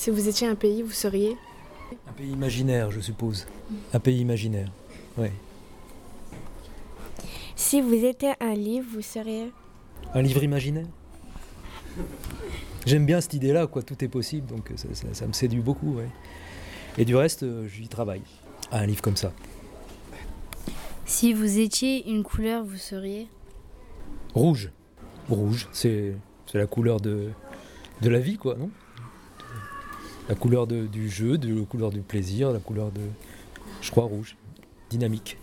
Si vous étiez un pays, vous seriez Un pays imaginaire, je suppose. Un pays imaginaire, oui. Si vous étiez un livre, vous seriez Un livre imaginaire? J'aime bien cette idée-là, quoi. Tout est possible, donc ça, ça- ça me séduit beaucoup, ouais. Et du reste, euh, j'y travaille. à un livre comme ça. Si vous étiez une couleur, vous seriez Rouge. Rouge, c'est c'est la couleur de, de la vie, quoi, non? La couleur de- du jeu, de, la couleur du plaisir, la couleur de. Je crois rouge. Dynamique.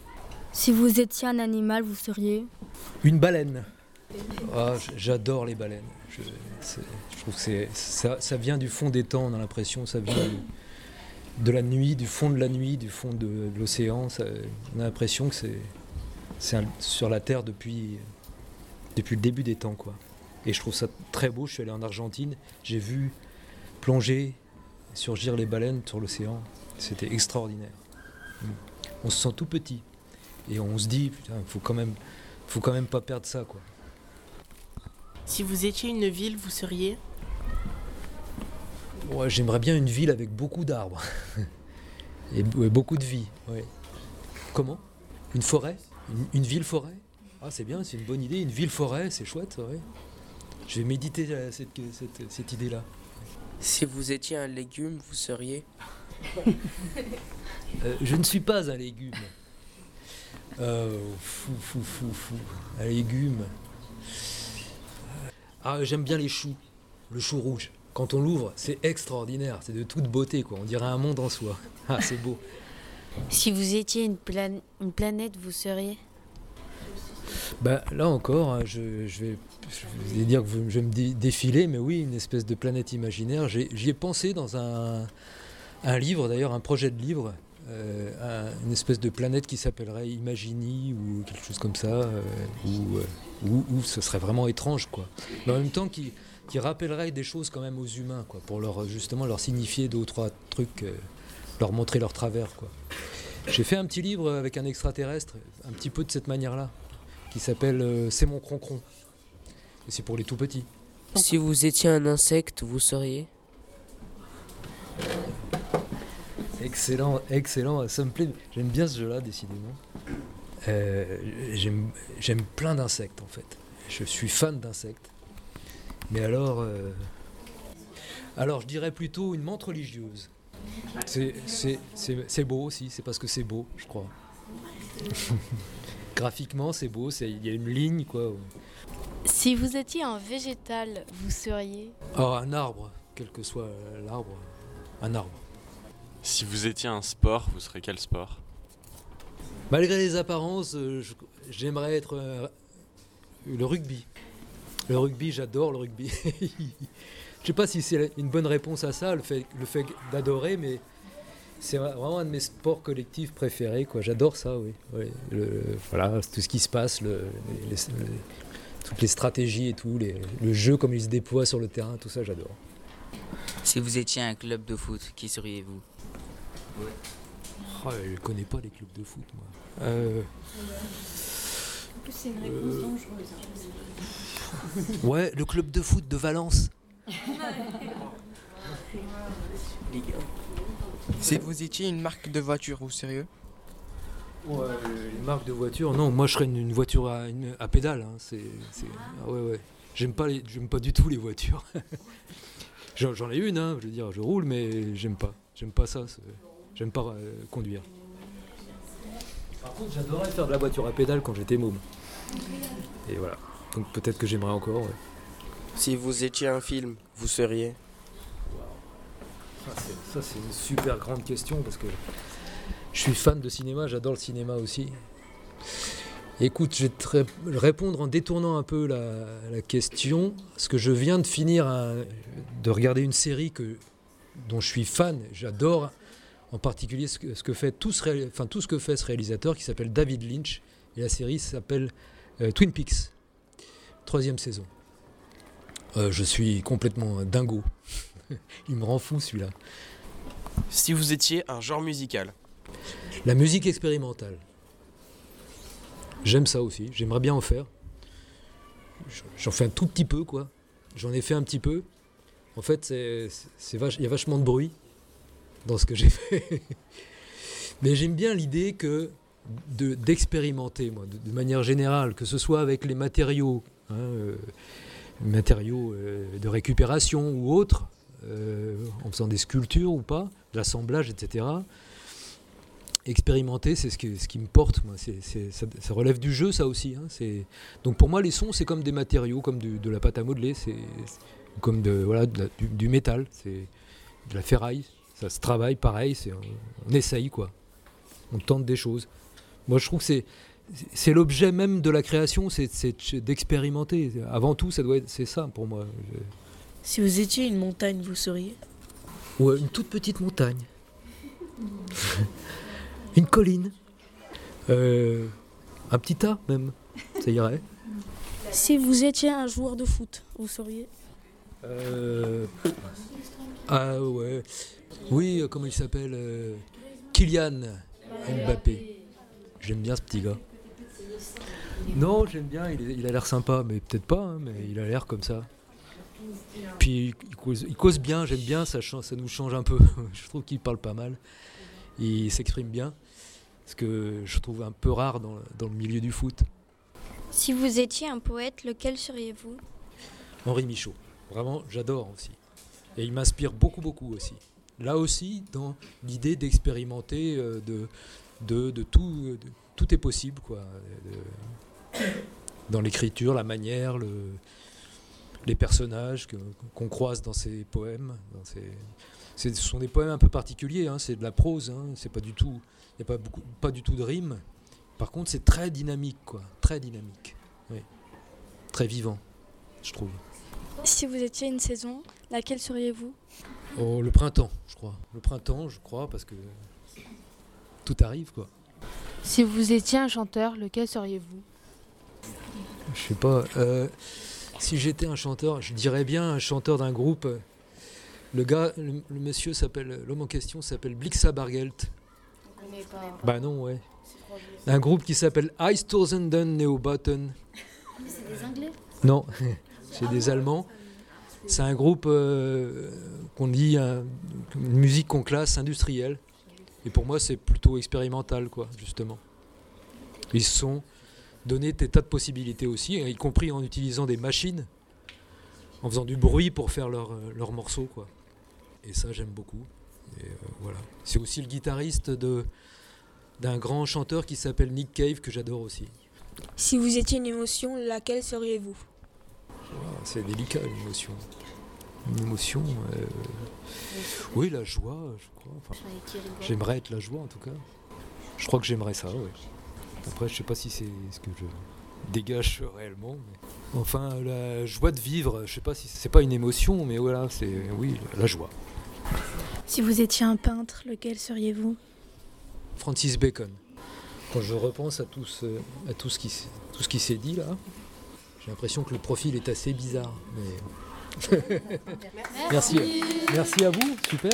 Si vous étiez un animal, vous seriez Une baleine. Ah, j'adore les baleines. Je, trouve que ça, ça vient du fond des temps, on a l'impression, ça vient de la nuit, du fond de la nuit, du fond de, de l'océan. on a l'impression que c'est, sur la Terre depuis, depuis le début des temps. Quoi. Et je trouve ça très beau. Je suis allé en Argentine, j'ai vu plonger, surgir les baleines sur l'océan. C'était extraordinaire. On se sent tout petit. Et on se dit, putain, faut quand même, faut quand même pas perdre ça, quoi. Si vous étiez une ville, vous seriez? Ouais, j'aimerais bien une ville avec beaucoup d'arbres et, beaucoup de vie. ouais. Comment? Une forêt? Une, une ville-forêt Ah, c'est bien, c'est une bonne idée. Une ville-forêt, c'est chouette. ouais. Je vais méditer cette, cette- cette idée-là. Si vous étiez un légume, vous seriez Euh, je ne suis pas un légume. Euh, fou, fou, fou, fou. Un légume. Ah, j'aime bien les choux. Le chou rouge. Quand on l'ouvre, c'est extraordinaire. C'est de toute beauté, quoi. On dirait un monde en soi. Ah, c'est beau. Si vous étiez une, plan- une planète, vous seriez Bah, là encore, hein, je, vais, dire que je vais me dé- défiler, mais oui, une espèce de planète imaginaire. J'y ai pensé dans un, livre, d'ailleurs, un projet de livre, euh, un- une espèce de planète qui s'appellerait Imagini ou quelque chose comme ça, euh, où, euh, ce serait vraiment étrange, quoi. Mais en même temps, qui, qui rappellerait des choses quand même aux humains, quoi, pour leur, justement leur signifier deux ou trois trucs, euh, leur montrer leur travers, quoi. J'ai fait un petit livre avec un extraterrestre, un petit peu de cette manière-là qui s'appelle euh, C'est mon croncron. Et c'est pour les tout petits. Si vous étiez un insecte, vous seriez? Excellent, excellent, ça me plaît. J'aime bien ce jeu-là, décidément. Euh, j'aime, j'aime plein d'insectes, en fait. Je suis fan d'insectes. Mais alors. euh, Alors, je dirais plutôt une menthe religieuse. C'est, c'est, c'est, c'est beau aussi, c'est parce que c'est beau, je crois. Graphiquement, c'est beau, c'est- il y a une ligne, quoi. Si vous étiez un végétal, vous seriez Oh, un arbre, quel que soit l'arbre, un arbre. Si vous étiez un sport, vous serez quel sport? Malgré les apparences, euh, j'aimerais être euh, le rugby. Le rugby, j'adore le rugby. Je sais pas si c'est une bonne réponse à ça, le fait, le fait d'adorer, mais c'est vraiment un de mes sports collectifs préférés. quoi. J'adore ça, oui. oui. Le- voilà, tout ce qui se passe, le- les- les- toutes les stratégies et tout, les- le jeu comme il se déploie sur le terrain, tout ça, j'adore. Si vous étiez un club de foot, qui seriez-vous? Oh, je connais pas les clubs de foot, moi. Euh, C'est une réponse ouais, le club de foot de Valence. Si vous étiez une marque de voiture, vous sérieux? Ouais, les marques de voiture, non, moi je serais une, une voiture à, une- à pédale. hein, c'est, c'est- ah ouais, ouais. J'aime pas, les- j'aime pas du tout les voitures. j'en, ai une, hein, je veux dire, je roule, mais j'aime pas. J'aime pas ça. j'aime pas euh, conduire. Par contre, j'adorais faire de la voiture à pédale quand j'étais môme. Et voilà. Donc peut-être que j'aimerais encore. ouais. Si vous étiez un film, vous seriez? Ça, c'est- une super grande question parce que je suis fan de cinéma, j'adore le cinéma aussi. Écoute, je vais te ré- répondre en détournant un peu la, question, parce que je viens de finir de regarder une série que, dont je suis fan, j'adore en particulier ce que, fait tout ce que fait ce réalisateur qui s'appelle David Lynch, et la série s'appelle euh, Twin Peaks, troisième saison. Euh, je suis complètement dingo. Il me rend fou celui-là. Si vous étiez un genre musical, La musique expérimentale. J'aime ça aussi, j'aimerais bien en faire. J'en fais un tout petit peu, quoi. J'en ai fait un petit peu. En fait, il y a vachement de bruit dans ce que j'ai fait. Mais j'aime bien l'idée que de, d'expérimenter, moi, de, de manière générale, que ce soit avec les matériaux, hein, euh, matériaux euh, de récupération ou autres, en faisant des sculptures ou pas, l'assemblage, etc. Expérimenter, c'est ce qui, me porte. Ça, relève du jeu, ça aussi. hein. Donc pour moi, les sons, c'est comme des matériaux, comme de la pâte à modeler, c'est, comme du, métal, c'est de la ferraille. Ça se travaille pareil, on, essaye, quoi. On tente des choses. Moi, je trouve que c'est, l'objet même de la création, c'est, d'expérimenter. Avant tout, ça doit c'est ça pour moi. Si vous étiez une montagne, vous seriez ou une toute petite montagne. une colline. Euh, un petit tas même. Ça irait. Si vous étiez un joueur de foot, vous seriez Euh, ah ouais. Oui, euh, comment il s'appelle euh, Kylian Mbappé. J'aime bien ce petit gars. Non, j'aime bien, il a l'air sympa, mais peut-être pas, hein, mais il a l'air comme ça. Puis il cause, il cause bien, j'aime bien, ça, ça nous change un peu. je trouve qu'il parle pas mal. Il s'exprime bien, ce que je trouve un peu rare dans, dans le milieu du foot. Si vous étiez un poète, lequel seriez-vous? Henri Michaud. Vraiment, j'adore aussi. Et il m'inspire beaucoup, beaucoup aussi. Là aussi, dans l'idée d'expérimenter, euh, de, de, de tout, de- tout est possible, quoi. De- dans l'écriture, la manière, le, les personnages qu'on croise dans ses poèmes. Dans ses- c'est- ce sont des poèmes un peu particuliers, hein, c'est de la prose, hein, c'est pas du tout, il n'y a pas, beaucoup, pas du tout de rime. Par contre, c'est très dynamique, quoi, très dynamique, oui. très vivant, je trouve. Si vous étiez une saison, laquelle seriez-vous? Oh, le printemps, je crois. Le printemps, je crois, parce que tout arrive, quoi. Si vous étiez un chanteur, lequel seriez-vous? Je sais pas. euh, si j'étais un chanteur, je dirais bien un chanteur d'un groupe. Le gars, le, le monsieur s'appelle, l'homme en question s'appelle Blixa Bargelt. Bah non, ouais. Un groupe qui s'appelle Eistorzenden Neobaten. C'est des Anglais Non, c'est des Allemands. C'est un groupe euh, qu'on dit un- une musique qu'on classe industrielle. Et pour moi, c'est plutôt expérimental, quoi, justement. Ils sont donné des tas de possibilités aussi, y compris en utilisant des machines, en faisant du bruit pour faire leurs leur morceaux, quoi. Et ça, j'aime beaucoup. Et euh, voilà. C'est aussi le guitariste de d'un grand chanteur qui s'appelle Nick Cave que j'adore aussi. Si vous étiez une émotion, laquelle seriez-vous? Ah, C'est délicat une émotion. Une émotion. euh, Oui, la joie, je crois. Enfin, j'aimerais être la joie en tout cas. Je crois que j'aimerais ça, oui. Après, je sais pas si c'est ce que je dégage réellement. mais- Enfin, la joie de vivre, je sais pas si c'est pas une émotion, mais voilà, c'est oui, la joie. Si vous étiez un peintre, lequel seriez-vous? Francis Bacon. Quand je repense à tout ce, à tout ce qui, tout ce qui s'est dit là, j'ai l'impression que le profil est assez bizarre. Mais... Merci. Merci à vous, super.